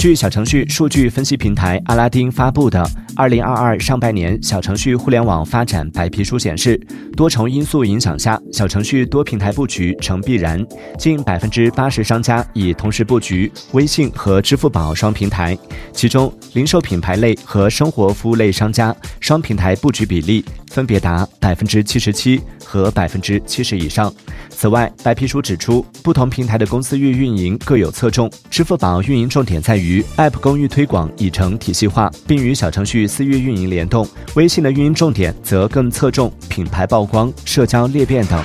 据小程序数据分析平台阿拉丁发布的《二零二二上半年小程序互联网发展白皮书》显示，多重因素影响下，小程序多平台布局成必然。近百分之八十商家已同时布局微信和支付宝双平台，其中零售品牌类和生活服务类商家双平台布局比例分别达百分之七十七和百分之七十以上。此外，白皮书指出，不同平台的公司域运营各有侧重，支付宝运营重点在于 App 公域推广已成体系化，并与小程序私域运营联动；微信的运营重点则更侧重品牌曝光、社交裂变等。